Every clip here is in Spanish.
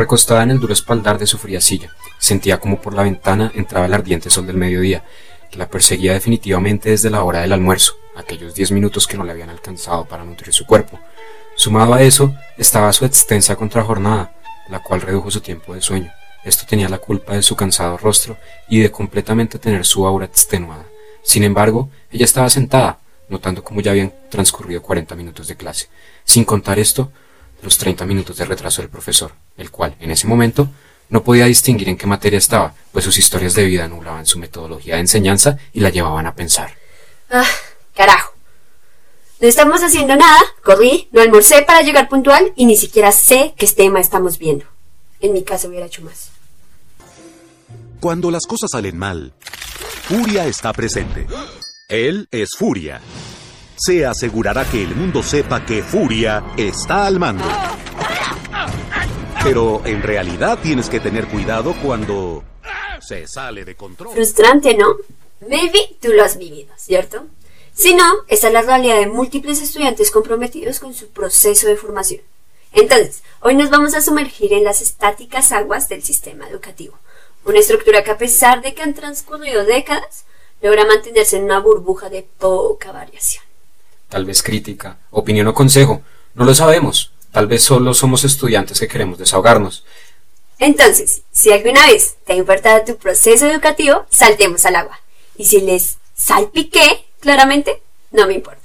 Recostada en el duro espaldar de su fría silla, sentía como por la ventana entraba el ardiente sol del mediodía, que la perseguía definitivamente desde la hora del almuerzo, aquellos diez minutos que no le habían alcanzado para nutrir su cuerpo. Sumado a eso, estaba su extensa contrajornada, la cual redujo su tiempo de sueño. Esto tenía la culpa de su cansado rostro y de completamente tener su aura extenuada. Sin embargo, ella estaba sentada, notando cómo ya habían transcurrido cuarenta minutos de clase, sin contar esto, los treinta minutos de retraso del profesor, el cual, en ese momento, no podía distinguir en qué materia estaba, pues sus historias de vida nublaban su metodología de enseñanza y la llevaban a pensar. Ah, carajo. No estamos haciendo nada, corrí, no almorcé para llegar puntual y ni siquiera sé qué tema estamos viendo. En mi caso hubiera hecho más. Cuando las cosas salen mal, Furia está presente. Él es Furia. Se asegurará que el mundo sepa que Furia está al mando. Pero en realidad tienes que tener cuidado cuando se sale de control. Frustrante, ¿no? Maybe tú lo has vivido, ¿cierto? Si no, esa es la realidad de múltiples estudiantes comprometidos con su proceso de formación. Entonces, hoy nos vamos a sumergir en las estáticas aguas del sistema educativo, una estructura que a pesar de que han transcurrido décadas, logra mantenerse en una burbuja de poca variación. Tal vez crítica, opinión o consejo, no lo sabemos. Tal vez solo somos estudiantes que queremos desahogarnos. Entonces, si alguna vez te ha importado tu proceso educativo, saltemos al agua. Y si les salpiqué, claramente, no me importa.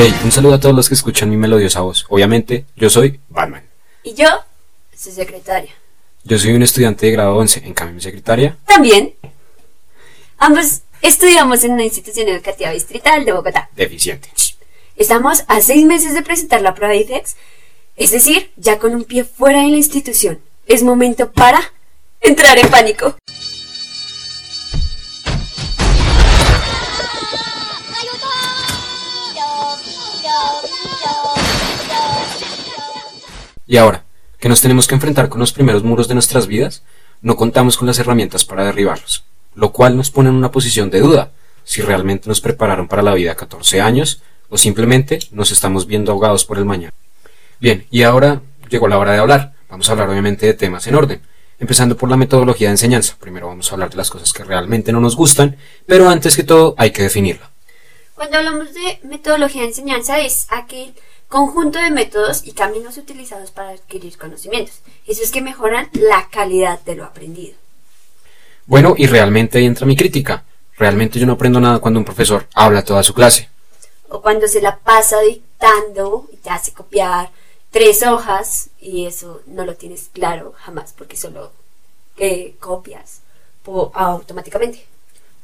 Hey, un saludo a todos los que escuchan mi melodiosa voz. Obviamente, yo soy Batman. Y yo, su secretaria. Yo soy un estudiante de grado 11, en cambio mi secretaria. También. Ambos estudiamos en una institución educativa distrital de Bogotá. Deficiente. Estamos a seis meses de presentar la prueba de IFEX, es decir, ya con un pie fuera de la institución. Es momento para entrar en pánico. Y ahora, que nos tenemos que enfrentar con los primeros muros de nuestras vidas, no contamos con las herramientas para derribarlos, lo cual nos pone en una posición de duda si realmente nos prepararon para la vida a 14 años o simplemente nos estamos viendo ahogados por el mañana. Bien, y ahora llegó la hora de hablar. Vamos a hablar obviamente de temas en orden, empezando por la metodología de enseñanza. Primero vamos a hablar de las cosas que realmente no nos gustan, pero antes que todo hay que definirla. Cuando hablamos de metodología de enseñanza es aquel conjunto de métodos y caminos utilizados para adquirir conocimientos. Eso es que mejoran la calidad de lo aprendido. Bueno, y realmente ahí entra mi crítica. Realmente yo no aprendo nada cuando un profesor habla toda su clase. O cuando se la pasa dictando y te hace copiar tres hojas y eso no lo tienes claro jamás porque solo eh, copias automáticamente.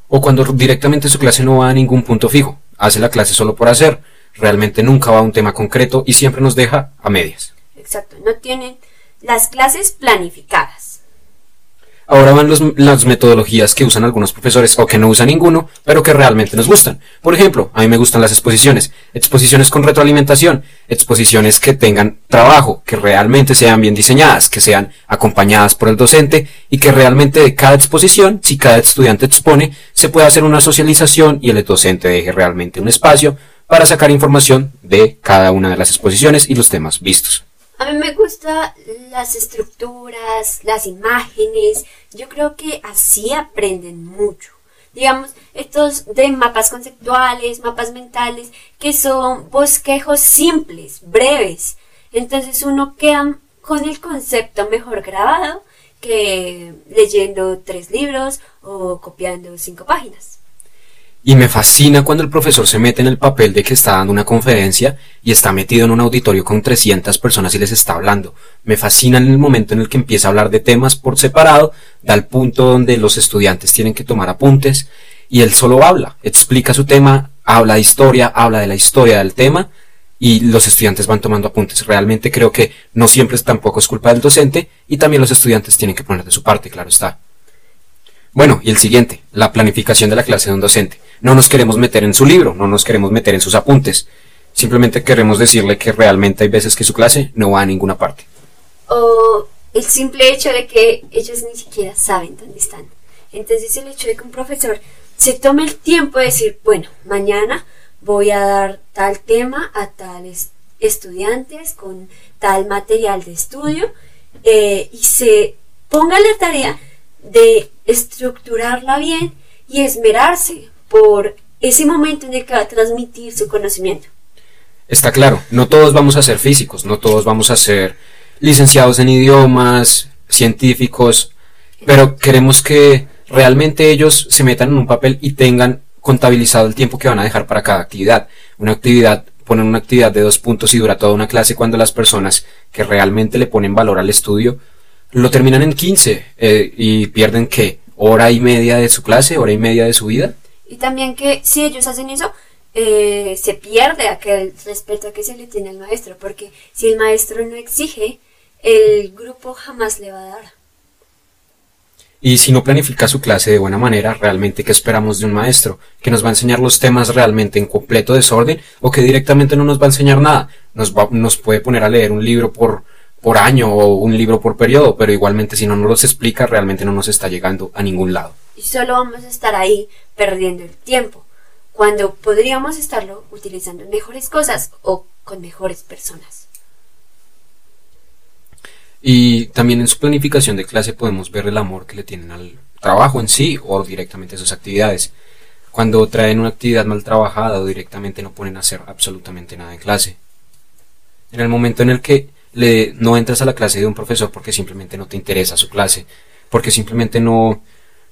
O cuando directamente su clase no va a ningún punto fijo, hace la clase solo por hacer realmente nunca va a un tema concreto y siempre nos deja a medias. Exacto, no tienen las clases planificadas. Ahora van las metodologías que usan algunos profesores o que no usan ninguno, pero que realmente nos gustan. Por ejemplo, a mí me gustan las exposiciones, exposiciones con retroalimentación, exposiciones que tengan trabajo, que realmente sean bien diseñadas, que sean acompañadas por el docente y que realmente de cada exposición, si cada estudiante expone, se pueda hacer una socialización y el docente deje realmente un espacio para sacar información de cada una de las exposiciones y los temas vistos. A mí me gustan las estructuras, las imágenes. Yo creo que así aprenden mucho. Digamos, estos de mapas conceptuales, mapas mentales, que son bosquejos simples, breves. Entonces uno queda con el concepto mejor grabado que leyendo tres libros o copiando cinco páginas. Y me fascina cuando el profesor se mete en el papel de que está dando una conferencia y está metido en un auditorio con 300 personas y les está hablando. Me fascina en el momento en el que empieza a hablar de temas por separado, da el punto donde los estudiantes tienen que tomar apuntes y él solo habla, explica su tema, habla de historia, habla de la historia del tema y los estudiantes van tomando apuntes. Realmente creo que no siempre tampoco es culpa del docente y también los estudiantes tienen que poner de su parte, claro está. Bueno, y el siguiente, la planificación de la clase de un docente. No nos queremos meter en su libro, no nos queremos meter en sus apuntes. Simplemente queremos decirle que realmente hay veces que su clase no va a ninguna parte. O el simple hecho de que ellos ni siquiera saben dónde están. Entonces el hecho de que un profesor se tome el tiempo de decir, bueno, mañana voy a dar tal tema a tales estudiantes con tal material de estudio eh, y se ponga la tarea de estructurarla bien y esmerarse por ese momento en el que va a transmitir su conocimiento. Está claro, no todos vamos a ser físicos, no todos vamos a ser licenciados en idiomas, científicos, pero queremos que realmente ellos se metan en un papel y tengan contabilizado el tiempo que van a dejar para cada actividad. Una actividad, ponen una actividad de dos puntos y dura toda una clase cuando las personas que realmente le ponen valor al estudio lo terminan en 15 eh, y pierden qué, hora y media de su clase, hora y media de su vida. Y también que si ellos hacen eso, eh, se pierde aquel respeto que se le tiene al maestro, porque si el maestro no exige, el grupo jamás le va a dar. Y si no planifica su clase de buena manera, realmente qué esperamos de un maestro, que nos va a enseñar los temas realmente en completo desorden o que directamente no nos va a enseñar nada. Nos, va, nos puede poner a leer un libro por, por año o un libro por periodo, pero igualmente si no nos los explica, realmente no nos está llegando a ningún lado. Y solo vamos a estar ahí perdiendo el tiempo, cuando podríamos estarlo utilizando mejores cosas o con mejores personas. Y también en su planificación de clase podemos ver el amor que le tienen al trabajo en sí o directamente a sus actividades. Cuando traen una actividad mal trabajada o directamente no ponen a hacer absolutamente nada en clase. En el momento en el que le, no entras a la clase de un profesor porque simplemente no te interesa su clase, porque simplemente no,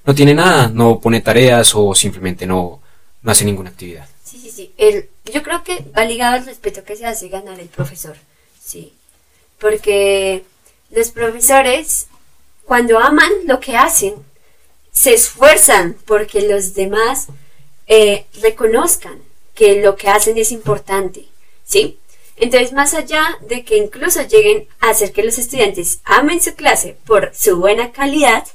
no tiene nada, no pone tareas o simplemente no, no hace ninguna actividad. Sí, sí, sí. El, yo creo que va ligado al respeto que se hace ganar el profesor. Sí. Porque los profesores, cuando aman lo que hacen, se esfuerzan porque los demás eh, reconozcan que lo que hacen es importante, ¿sí? Entonces, más allá de que incluso lleguen a hacer que los estudiantes amen su clase por su buena calidad,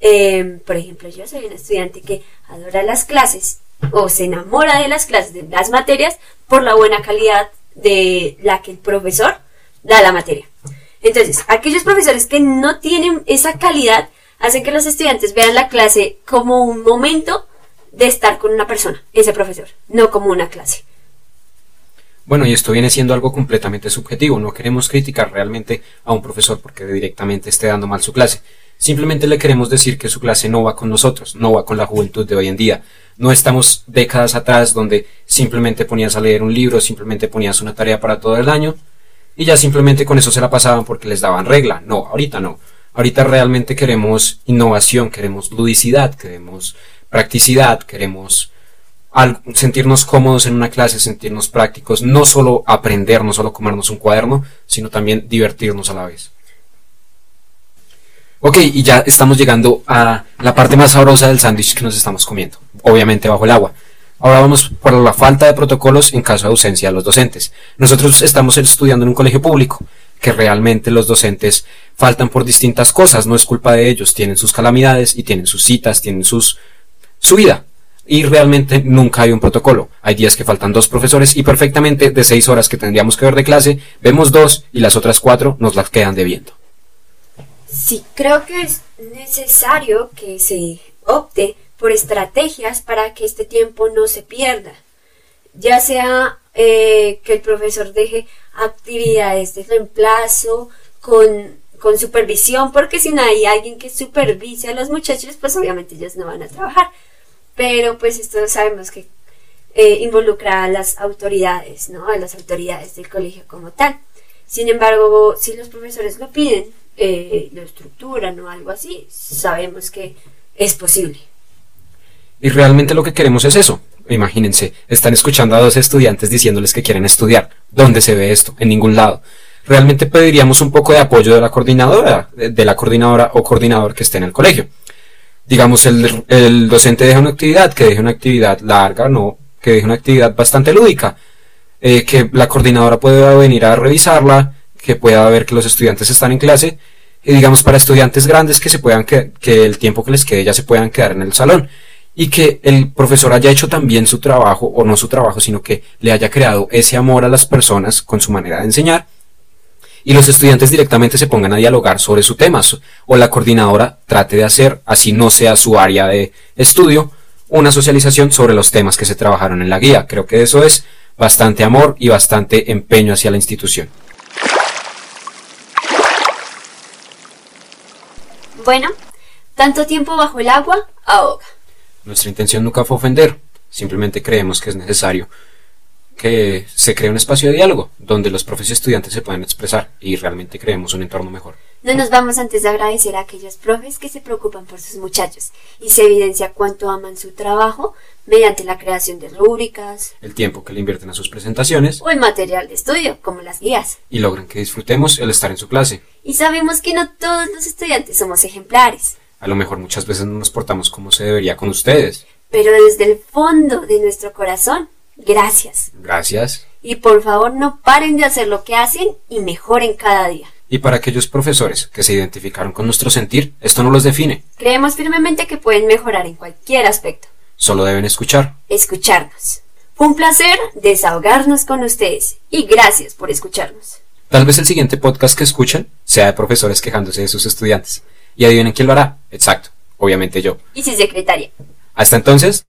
eh, por ejemplo, yo soy un estudiante que adora las clases o se enamora de las clases, de las materias, por la buena calidad de la que el profesor da la materia. Entonces, aquellos profesores que no tienen esa calidad hacen que los estudiantes vean la clase como un momento de estar con una persona, ese profesor, no como una clase. Bueno, y esto viene siendo algo completamente subjetivo. No queremos criticar realmente a un profesor porque directamente esté dando mal su clase. Simplemente le queremos decir que su clase no va con nosotros, no va con la juventud de hoy en día. No estamos décadas atrás donde simplemente ponías a leer un libro, simplemente ponías una tarea para todo el año y ya simplemente con eso se la pasaban porque les daban regla. No, ahorita no. Ahorita realmente queremos innovación, queremos ludicidad, queremos practicidad, queremos sentirnos cómodos en una clase, sentirnos prácticos, no solo aprender, no solo comernos un cuaderno, sino también divertirnos a la vez. Ok, y ya estamos llegando a la parte más sabrosa del sándwich que nos estamos comiendo, obviamente bajo el agua. Ahora vamos por la falta de protocolos en caso de ausencia de los docentes. Nosotros estamos estudiando en un colegio público, que realmente los docentes faltan por distintas cosas, no es culpa de ellos, tienen sus calamidades y tienen sus citas, tienen sus su vida. Y realmente nunca hay un protocolo. Hay días que faltan dos profesores y perfectamente de seis horas que tendríamos que ver de clase, vemos dos y las otras cuatro nos las quedan debiendo. Sí, creo que es necesario que se opte por estrategias para que este tiempo no se pierda. Ya sea eh, que el profesor deje actividades de reemplazo con, con supervisión, porque si no hay alguien que supervise a los muchachos, pues obviamente ellos no van a trabajar. Pero pues esto sabemos que eh, involucra a las autoridades, ¿no? A las autoridades del colegio como tal. Sin embargo, si los profesores lo piden, eh, lo estructuran o algo así, sabemos que es posible. Y realmente lo que queremos es eso. Imagínense, están escuchando a dos estudiantes diciéndoles que quieren estudiar. ¿Dónde se ve esto? En ningún lado. Realmente pediríamos un poco de apoyo de la coordinadora, de la coordinadora o coordinador que esté en el colegio. Digamos, el, el docente deja una actividad, que deje una actividad larga, no, que deje una actividad bastante lúdica. Eh, que la coordinadora pueda venir a revisarla, que pueda ver que los estudiantes están en clase, y digamos para estudiantes grandes que se puedan que, que el tiempo que les quede ya se puedan quedar en el salón y que el profesor haya hecho también su trabajo, o no su trabajo, sino que le haya creado ese amor a las personas con su manera de enseñar, y los estudiantes directamente se pongan a dialogar sobre su tema o la coordinadora trate de hacer, así no sea su área de estudio, una socialización sobre los temas que se trabajaron en la guía. Creo que eso es bastante amor y bastante empeño hacia la institución. Bueno, tanto tiempo bajo el agua ahoga. Nuestra intención nunca fue ofender, simplemente creemos que es necesario que se cree un espacio de diálogo donde los profes y estudiantes se puedan expresar y realmente creemos un entorno mejor. No nos vamos antes de agradecer a aquellos profes que se preocupan por sus muchachos y se evidencia cuánto aman su trabajo mediante la creación de rúbricas, el tiempo que le invierten a sus presentaciones o el material de estudio, como las guías. Y logran que disfrutemos el estar en su clase. Y sabemos que no todos los estudiantes somos ejemplares. A lo mejor muchas veces no nos portamos como se debería con ustedes. Pero desde el fondo de nuestro corazón Gracias. Gracias. Y por favor no paren de hacer lo que hacen y mejoren cada día. Y para aquellos profesores que se identificaron con nuestro sentir, esto no los define. Creemos firmemente que pueden mejorar en cualquier aspecto. Solo deben escuchar. Escucharnos. Fue un placer desahogarnos con ustedes y gracias por escucharnos. Tal vez el siguiente podcast que escuchen sea de profesores quejándose de sus estudiantes. Y adivinen quién lo hará. Exacto. Obviamente yo. Y su secretaria. Hasta entonces,